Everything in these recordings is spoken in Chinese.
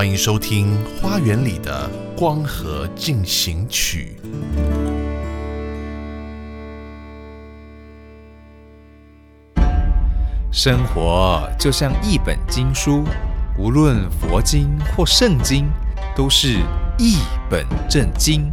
欢迎收听《花园里的光合进行曲》。生活就像一本经书，无论佛经或圣经，都是一本正经。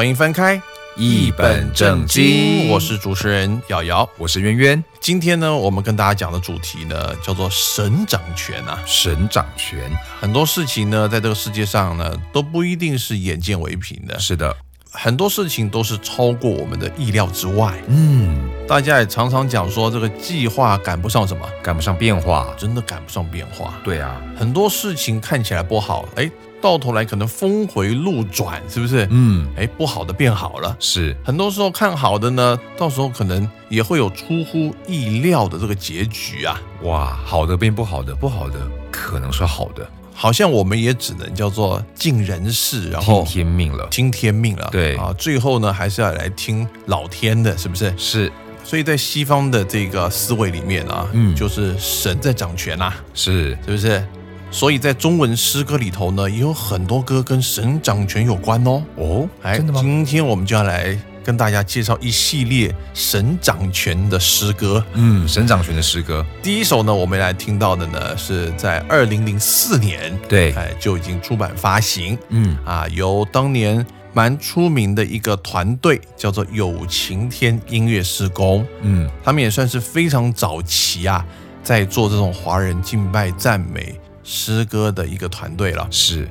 欢迎翻开一本正经我是主持人瑶瑶。我是渊渊，今天呢，我们跟大家讲的主题呢，叫做神掌权啊。神掌权。很多事情呢，在这个世界上呢，都不一定是眼见为凭的，是的，很多事情都是超过我们的意料之外。嗯，大家也常常讲说，这个计划赶不上什么，赶不上变化。真的赶不上变化。对啊，很多事情看起来不好，哎，到头来可能峰回路转，是不是？嗯，哎，不好的变好了。是很多时候看好的呢，到时候可能也会有出乎意料的这个结局啊。哇，好的变不好的，不好的可能是好的，好像我们也只能叫做尽人事，然后听后天命了。听天命了。对啊，最后呢还是要来听老天的，是不是？是所以在西方的这个思维里面啊，嗯就是神在掌权啊，是，是不是？所以在中文诗歌里头呢，也有很多歌跟神掌权有关哦。哦，哎，真的吗？今天我们就要来跟大家介绍一系列神掌权的诗歌。嗯，神掌权的诗歌，第一首呢，我们来听到的呢，是在二零零四年，对，哎就已经出版发行嗯，啊，由当年蛮出名的一个团队叫做有晴天音乐施工，嗯，他们也算是非常早期啊，在做这种华人敬拜赞美诗歌的一个团队了。是，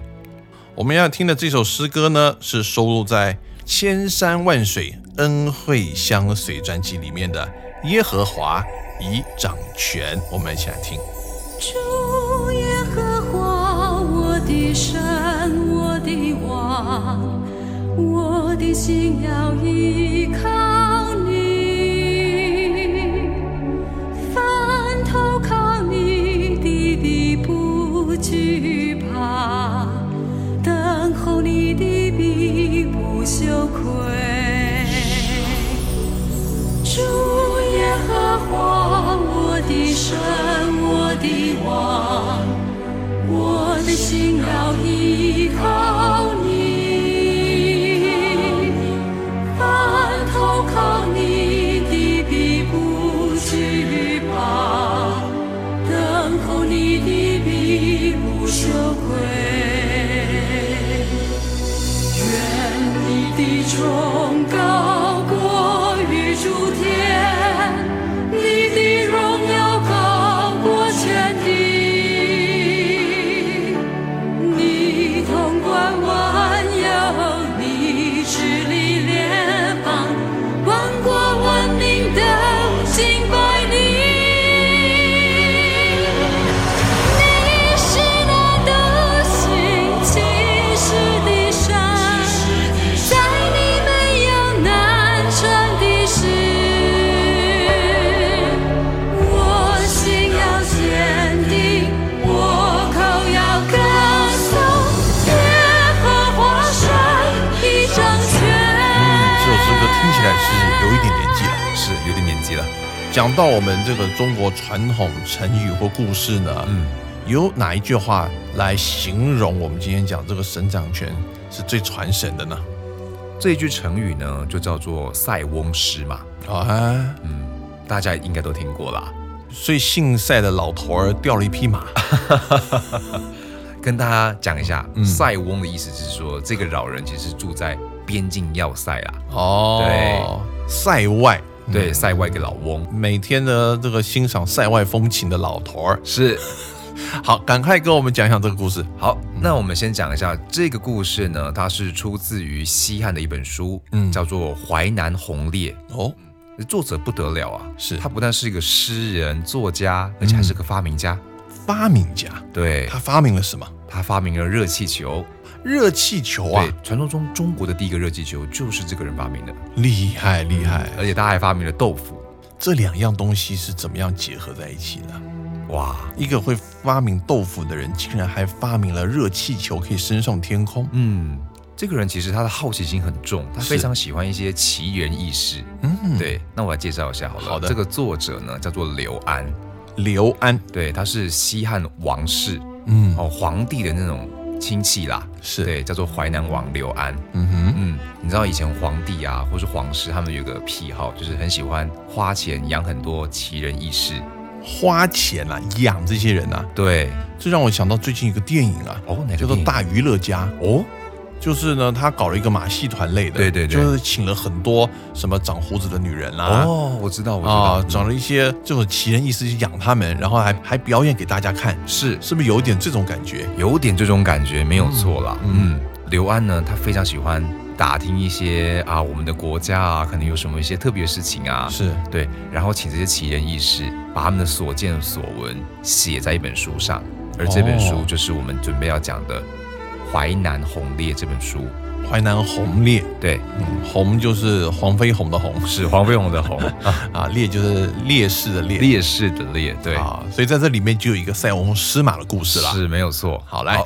我们要听的这首诗歌呢，是收录在《千山万水恩惠相随》专辑里面的《耶和华已掌权》。我们一起来听。主耶和华，我的神，我的王，我的心要依靠你。凡投靠你的，必不惧怕；等候你的，必不羞愧。主耶和华，我的神，我的王，我的心要依靠你你的，臂不羞愧。愿你的崇高起来是有一点年纪了。是有点年纪了。讲到我们这个中国传统成语或故事呢，嗯，有哪一句话来形容我们今天讲这个神掌权是最传神的呢？这一句成语呢，就叫做塞翁失马。啊，嗯，大家应该都听过啦。所以姓塞的老头儿掉了一匹马。跟大家讲一下，嗯塞翁的意思就是说，这个老人其实住在边境要塞啦。哦，塞外，对，塞外一个老翁。每天呢这个欣赏塞外风情的老头儿，是。好，赶快跟我们讲一讲这个故事。好，那我们先讲一下这个故事呢，它是出自于西汉的一本书，嗯。叫做《淮南红烈》。哦，作者不得了啊，是。他不但是一个诗人、作家，而且还是个发明家。发明家，对。他发明了什么？他发明了热气球。热气球啊对，，传说中中国的第一个热气球就是这个人发明的，厉害厉害！而且他还发明了豆腐。这两样东西是怎么样结合在一起的？哇，一个会发明豆腐的人，竟然还发明了热气球，可以升上天空。嗯，这个人其实他的好奇心很重，他非常喜欢一些奇人异事。嗯，，对，那我来介绍一下好了。好的这个作者呢叫做刘安，刘安，对，他是西汉王室嗯，哦皇帝的那种亲戚啦，是，，对，叫做淮南王刘安。嗯哼，嗯，你知道以前皇帝啊，或是皇室，他们有个癖好，就是很喜欢花钱养很多奇人异士。花钱啊，养这些人啊，对，这让我想到最近一个电影啊，哦，哪个叫做《大娱乐家》。哦，就是呢，他搞了一个马戏团类的，对对对。就是请了很多什么长胡子的女人啦、哦，我知道，我知道，啊，长了一些这种奇人异事去养他们，然后还还表演给大家看，是。是不是有点这种感觉？有点这种感觉，没有错啦。嗯嗯，刘安呢，他非常喜欢打听一些啊，我们的国家啊，可能有什么一些特别的事情啊，是，对，然后请这些奇人异事，把他们的所见所闻写在一本书上，而这本哦。书就是我们准备要讲的《淮南红烈》这本书。淮南红烈，对，嗯，红就是黄飞鸿的红，是黄飞鸿的红，啊，烈就是烈士的烈，烈士的烈，对，啊，所以在这里面就有一个塞翁失马的故事啦。是没有错。好来。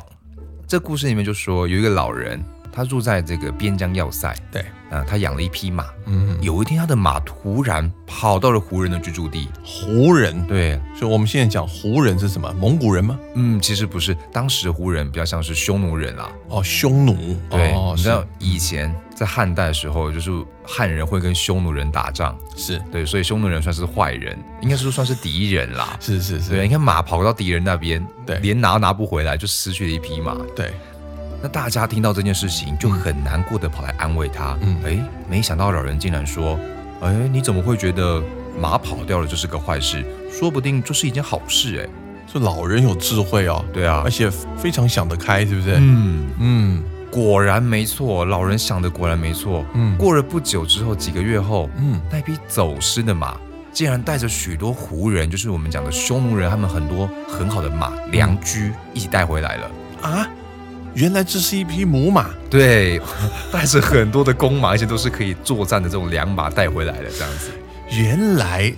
这故事里面就说有一个老人，他住在这个边疆要塞，对，啊、他养了一匹马。嗯，有一天，他的马突然跑到了胡人的居住地。胡人，对，所以我们现在讲胡人是什么？蒙古人吗？嗯，其实不是，当时的胡人比较像是匈奴人啦。哦，匈奴，对，哦，你知道以前在汉代的时候，就是汉人会跟匈奴人打仗，是对，所以匈奴人算是坏人，应该是说算是敌人啦。是是是，对，你看马跑到敌人那边，对连拿都拿不回来，就失去了一匹马。对，那大家听到这件事情就很难过的跑来安慰他。嗯嗯，哎，没想到老人竟然说：“哎，你怎么会觉得马跑掉了就是个坏事？说不定这是一件好事。”哎，这老人有智慧哦，对啊而，且非常想得开，是不是？嗯，嗯果然没错，老人想的果然没错。嗯过了不久之后，几个月后，嗯，那匹走失的马竟然带着许多胡人，就是我们讲的匈奴人，他们很多很好的马良驹一起带回来了。啊，原来这是一匹母马，对，带着很多的公马，而且都是可以作战的这种良马带回来的，这样子。原来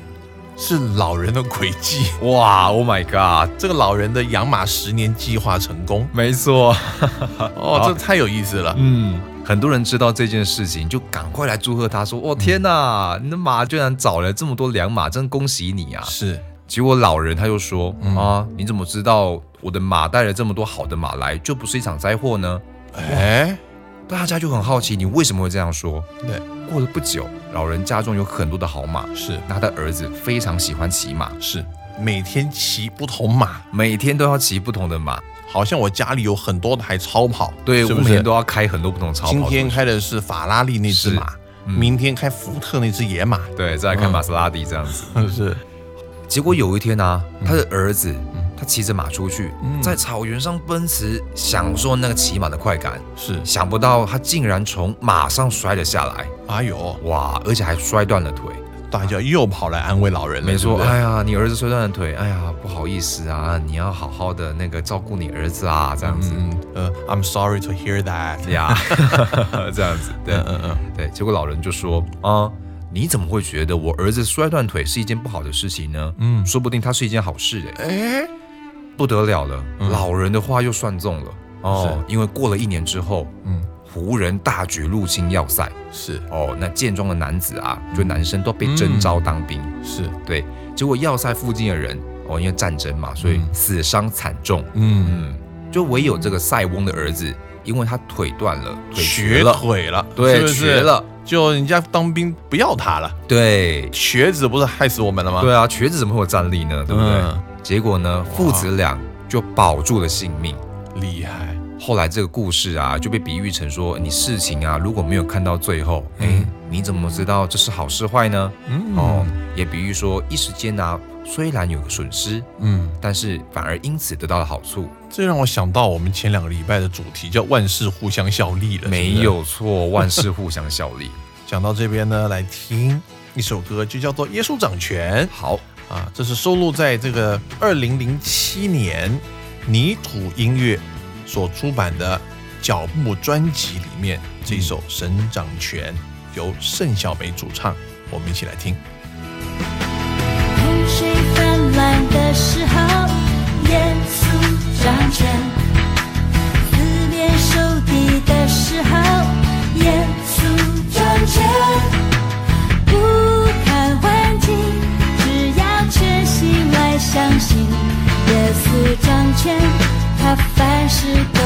是老人的诡计。哇，Oh my god！这个老人的养马十年计划成功没错，哦，这太有意思了。嗯，很多人知道这件事情，就赶快来祝贺他，说：“哦天哪，你的马居然找了这么多良马，真恭喜你啊是，！”结果老人他就说：“嗯。啊，你怎么知道我的马带了这么多好的马来，就不是一场灾祸呢？哎，？”大家就很好奇，你为什么会这样说？对，过了不久，老人家中有很多的好马，是。那他的儿子非常喜欢骑马，是，每天骑不同马，每天都要骑不同的马，好像我家里有很多台超跑，对，是不是？我每天都要开很多不同的超跑。今天开的是法拉利那只马，嗯。明天开福特那只野马，对，再来看玛莎拉蒂这样子。是结果有一天啊，他的儿子他骑着马出去，嗯在草原上奔驰，享受那个骑马的快感。是，想不到他竟然从马上摔了下来，哎呦，哇！而且还摔断了腿。大家又跑来安慰老人了，没错，哎呀，你儿子摔断了腿，哎呀，不好意思啊，你要好好的那个照顾你儿子啊，这样子。嗯呃，I'm sorry to hear that，呀，这样子，对，嗯嗯嗯，对，结果老人就说啊，你怎么会觉得我儿子摔断腿是一件不好的事情呢？嗯。说不定它是一件好事哎，哎，不得了了，嗯。老人的话又算中了。哦，因为过了一年之后，嗯，湖人大举入侵要塞。是。哦，那健壮的男子啊，就男生都被征召当兵，是，对，结果要塞附近的人哦，因为战争嘛，所以嗯。死伤惨重，嗯，嗯，就唯有这个塞翁的儿子，因为他腿断了，腿瘸瘸了，腿了，对瘸了，就人家当兵不要他了，对。瘸子不是害死我们了吗？对啊，瘸子怎么会有战力呢？对不对？嗯结果呢，父子俩就保住了性命。厉害，后来这个故事啊，就被比喻成说，你事情啊，如果没有看到最后，哎、嗯你怎么知道这是好是坏呢？嗯哦，也比喻说，一时间啊，虽然有个损失，嗯，但是反而因此得到了好处。这让我想到我们前两个礼拜的主题叫万事互相效力了，没有错，万事互相效力。讲到这边呢，来听一首歌，就叫做《耶稣掌权好，》啊，这是收录在这个二零零七年泥土音乐所出版的脚步专辑里面这一首《神掌权》，由盛小梅主唱，我们一起来听。的时候，耶稣掌权；四面受敌的时候，耶稣掌权。不看环境，只要全心来相信，耶稣掌权，他凡事都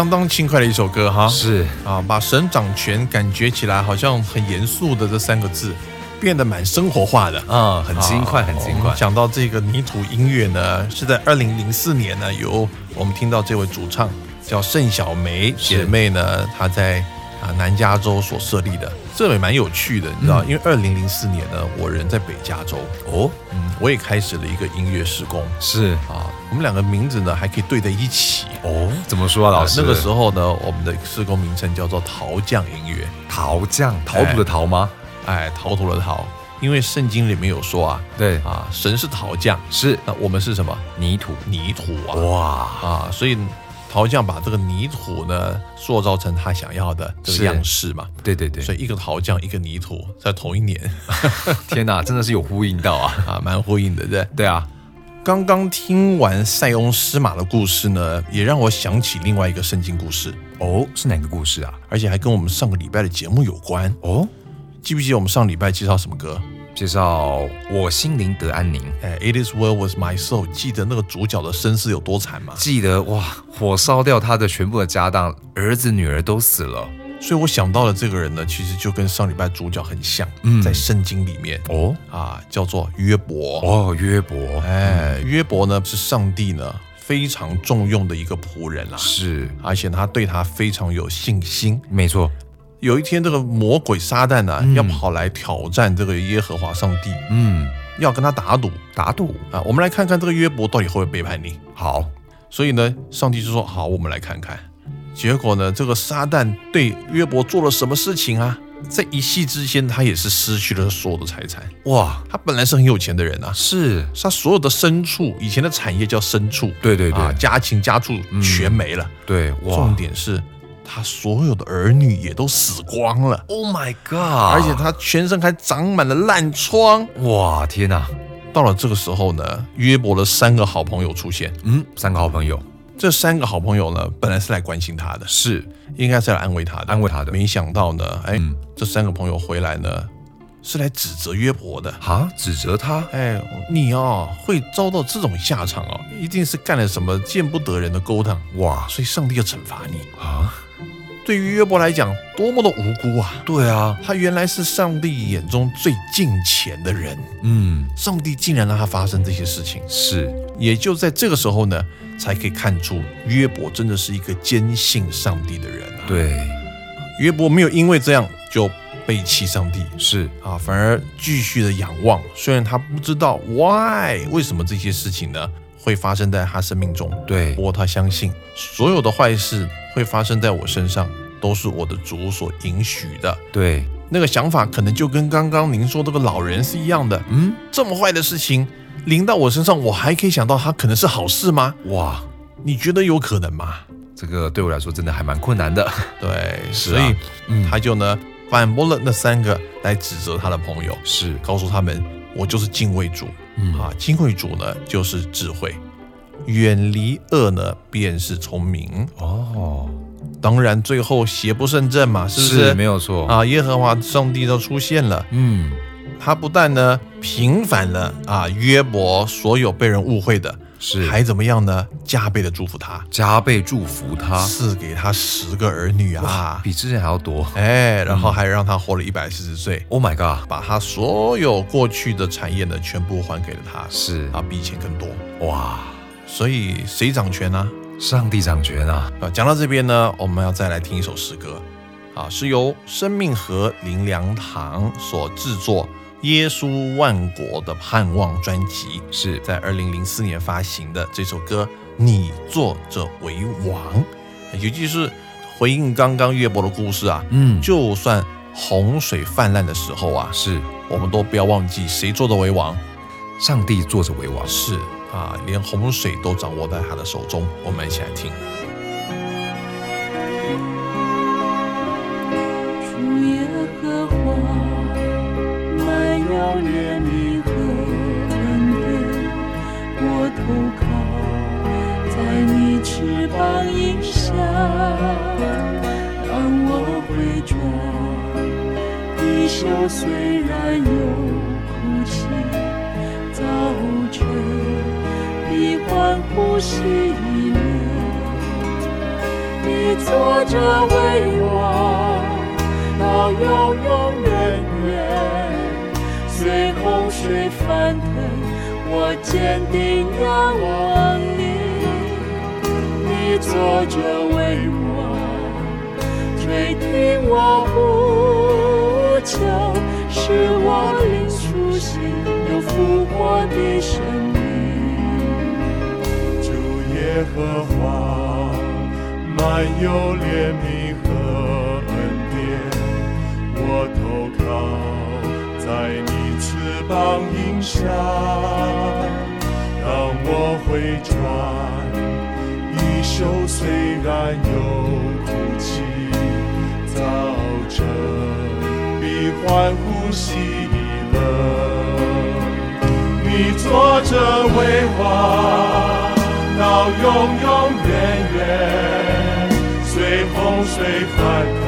相当轻快的一首歌哈，是啊，把神掌权感觉起来好像很严肃的这三个字，变得蛮生活化的。啊，很轻快，啊很轻快我们。讲到这个泥土音乐呢，是在二零零四年呢，由我们听到这位主唱叫盛小梅姐妹呢，她在啊南加州所设立的，这也蛮有趣的，你知道，因为二零零四年呢，我人在北加州，哦，嗯，我也开始了一个音乐施工是。啊，我们两个名字呢还可以对在一起。哦，怎么说啊，老师？那个时候呢，我们的施工名称叫做陶匠音乐，陶匠，陶土的陶吗？哎，陶土的陶，因为圣经里面有说啊，对，啊，神是陶匠，是。那我们是什么？泥土。泥土啊，哇，啊，所以陶匠把这个泥土呢塑造成他想要的这个样式嘛。对对对，所以一个陶匠，一个泥土，在同一年 天哪，真的是有呼应到啊！啊，蛮呼应的，对？对啊，刚刚听完塞翁失马的故事呢，也让我想起另外一个圣经故事，哦，是哪个故事啊？而且还跟我们上个礼拜的节目有关。哦，记不记得我们上礼拜介绍什么歌？介绍我心灵得安宁。哎，It is well with my soul。记得那个主角的身世有多惨吗？记得哇，火烧掉他的全部的家当，儿子女儿都死了。所以我想到了这个人呢，其实就跟上礼拜主角很像，嗯在圣经里面哦啊，叫做约伯。哦，约伯，哎，约伯呢是上帝呢非常重用的一个仆人啦，是而且他对他非常有信心。没错。有一天，这个魔鬼撒旦呢、要跑来挑战这个耶和华上帝，嗯，要跟他打赌打赌啊。我们来看看这个约伯到底会不会背叛你。好，所以呢，上帝就说：“好，我们来看看。”结果呢，这个撒旦对约伯做了什么事情啊？在一夕之间，他也是失去了所有的财产。哇，他本来是很有钱的人啊，是，他所有的牲畜，以前的产业叫牲畜，对对对啊，家禽家畜全没了。对，重点是，他所有的儿女也都死光了，，Oh my God！而且他全身还长满了烂疮。哇，天哪，到了这个时候呢，约伯的三个好朋友出现，嗯，三个好朋友，这三个好朋友呢，本来是来关心他的，是。应该是来安慰他的，安慰他的。没想到呢，哎，嗯。这三个朋友回来呢，是来指责约伯的。啊，指责他？哎，你哦会遭到这种下场哦，一定是干了什么见不得人的勾当，哇。所以上帝要惩罚你。啊，对于约伯来讲，多么的无辜啊！对啊，他原来是上帝眼中最敬虔的人，嗯，上帝竟然让他发生这些事情，是。也就在这个时候呢，才可以看出约伯真的是一个坚信上帝的人啊。，对，约伯没有因为这样就背弃上帝是啊，反而继续的仰望。虽然他不知道 why 为什么这些事情呢会发生在他生命中，对不过他相信所有的坏事会发生在我身上，都是我的主所允许的。对，那个想法可能就跟刚刚您说这个老人是一样的。嗯，这么坏的事情临到我身上，我还可以想到它可能是好事吗？哇，你觉得有可能吗？这个对我来说真的还蛮困难的，对，所以、嗯他就呢反驳了那三个来指责他的朋友，是，告诉他们我就是敬畏主，嗯啊，敬畏主呢就是智慧，远离恶呢便是聪明。哦，当然最后邪不胜正嘛，是不是？没有错，啊，耶和华上帝都出现了。嗯，他不但呢平反了啊约伯所有被人误会的，是。还怎么样呢？加倍的祝福他，加倍祝福他，赐给他十个儿女啊！比之前还要多。哎，然后还让他活了一百四十岁，，Oh my god，把他所有过去的产业呢全部还给了他，是。啊，比以前更多。哇，所以谁掌权呢？上帝掌权啊，啊，讲到这边呢，我们要再来听一首诗歌，啊，是由生命河林良堂所制作。耶稣万国的盼望专辑是。在二零零四年发行的这首歌《你坐着为王》，尤其是回应刚刚约伯的故事啊，嗯，就算洪水泛滥的时候啊，是。我们都不要忘记谁坐着为王，上帝坐着为王，是啊，连洪水都掌握在他的手中。我们一起来听。怜悯和恩典，我投靠在你翅膀荫下，当我回转。地球虽然有哭泣，早晨必欢呼喜乐。你坐着为王，到永永远远。随洪水翻腾，我坚定仰望你。你坐着为我，垂听我呼求，使我灵苏醒，有复活的生命。主耶和华，满有怜悯和恩典，我投靠在你膀荫下，当我回转。衣袖虽然有哭泣，早晨必欢呼喜乐。你坐着为王，到永永远远。随洪水翻腾，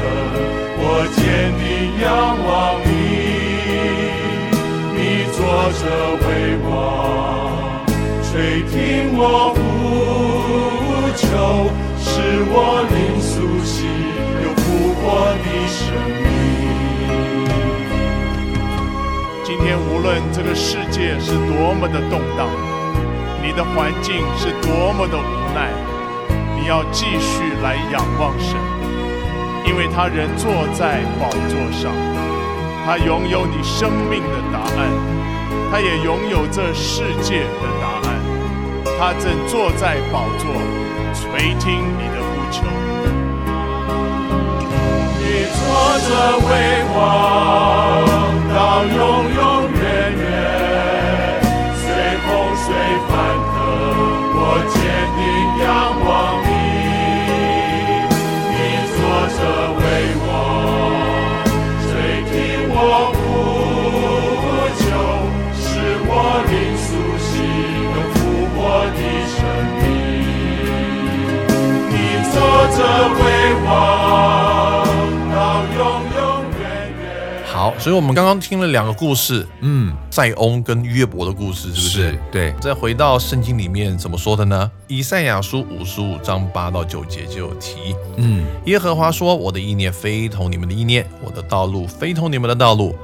我坚定仰望你。你坐着为王，垂听我呼求，使我灵苏醒，有复活的生命。今天无论这个世界是多么的动荡，你的环境是多么的无奈，你要继续来仰望神，因为他仍坐在宝座上，他拥有你生命的答案，他也拥有这世界的答案，他正坐在宝座，垂听你的呼求。你坐着为王，到永永远好，所以我们刚刚听了两个故事，嗯，赛翁跟约伯的故事，是不是？对。再回到圣经里面怎么说的呢？以赛亚书五十五章八到九节就有提，嗯，耶和华说：“我的意念非同你们的意念，我的道路非同你们的道路。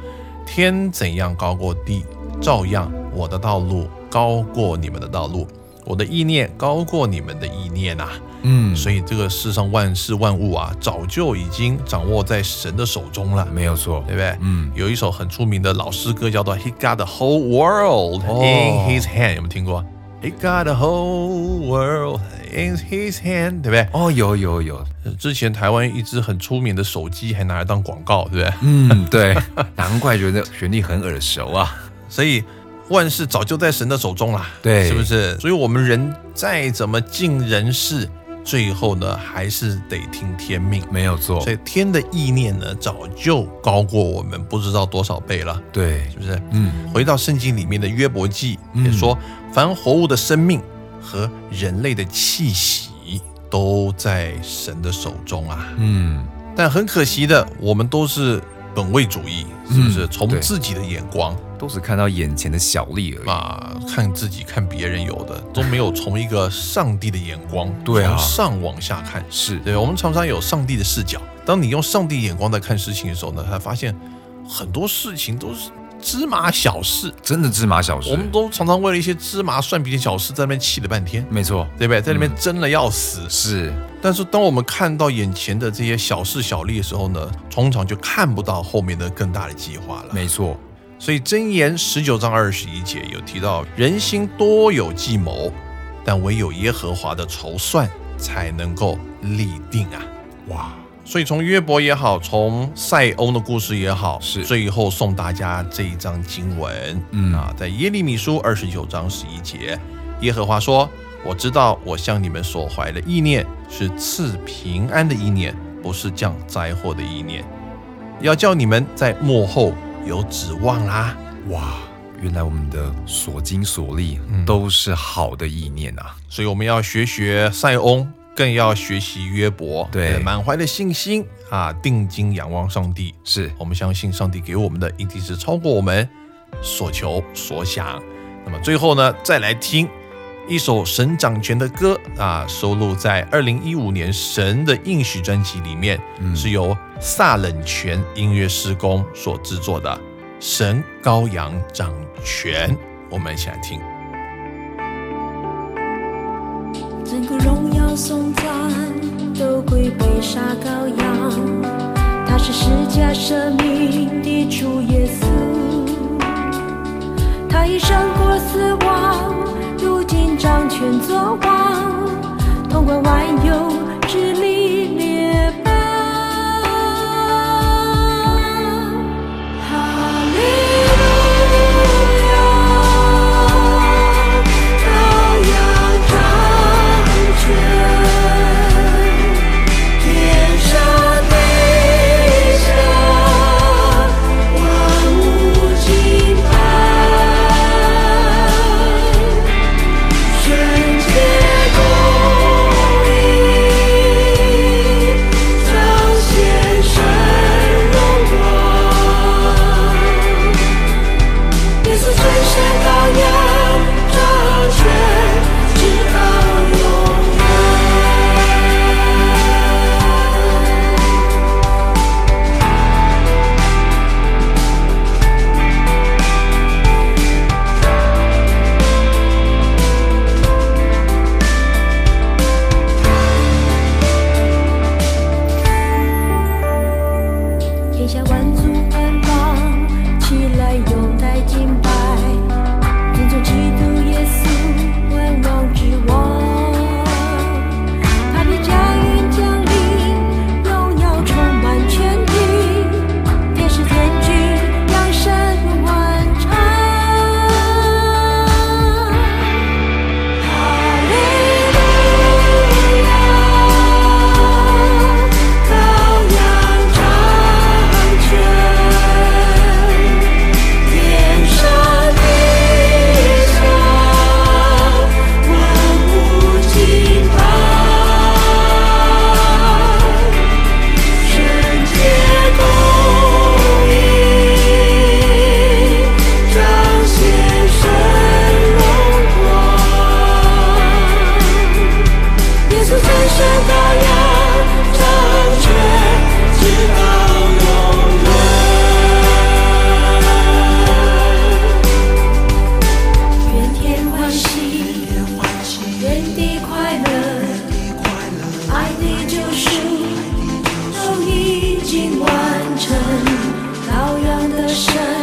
天怎样高过地，照样我的道路高过你们的道路。”我的意念高过你们的意念啊！嗯，所以这个世上万事万物啊，早就已经掌握在神的手中了。”没有错对，不对？嗯有一首很出名的老诗歌叫做《He Got the Whole World 哦 in His Hand》，有没有听过？He got the whole world in His hand，对不对？哦，有有有，之前台湾一只很出名的手机还拿来当广告，对不对？嗯，对，难怪觉得旋律很耳熟啊。所以万事早就在神的手中啦，对是不是？所以我们人再怎么尽人事，最后呢还是得听天命。没有错所，以天的意念呢，早就高过我们不知道多少倍了，对是，不是？嗯，回到圣经里面的约伯记嗯也说，凡活物的生命和人类的气息都在神的手中啊。嗯，但很可惜的，我们都是本位主义，是不是？嗯从对自己的眼光都是看到眼前的小利而已。啊，看自己看别人有的，都没有从一个上帝的眼光，对啊从上往下看。是，对，我们常常有上帝的视角。当你用上帝眼光在看事情的时候呢，才发现很多事情都是芝麻小事。真的芝麻小事我。们都常常为了一些芝麻蒜皮的小事在那边气了半天，没错，对不对？在那边争了要死。是，但是当我们看到眼前的这些小事小利的时候呢，通常就看不到后面的更大的计划了。没错，所以箴言十九章二十一节有提到，人心多有计谋，但唯有耶和华的筹算才能够立定啊。哇，所以从约伯也好，从塞翁的故事也好，是。最后送大家这一章经文，嗯。啊，在耶利米书二十九章十一节，耶和华说：“我知道我向你们所怀的意念是赐平安的意念，不是降灾祸的意念，要叫你们在幕后有指望啦。哇，原来我们的所经所历嗯都是好的意念啊。”所以我们要学学塞翁，更要学习约伯，对呃满怀的信心啊，定睛仰望上帝，是，我们相信上帝给我们的一定是超过我们所求所想。那么最后呢，再来听一首神掌权的歌啊，收录在二零一五年《神的应许》专辑里面，嗯是由萨冷泉音乐施工所制作的《神羔羊掌权》，我们一起来听。整个荣耀颂赞都归被杀羔羊，他是释迦生命的主耶稣，他已胜过死亡，紧张全作罢，通关万有之力。高照的山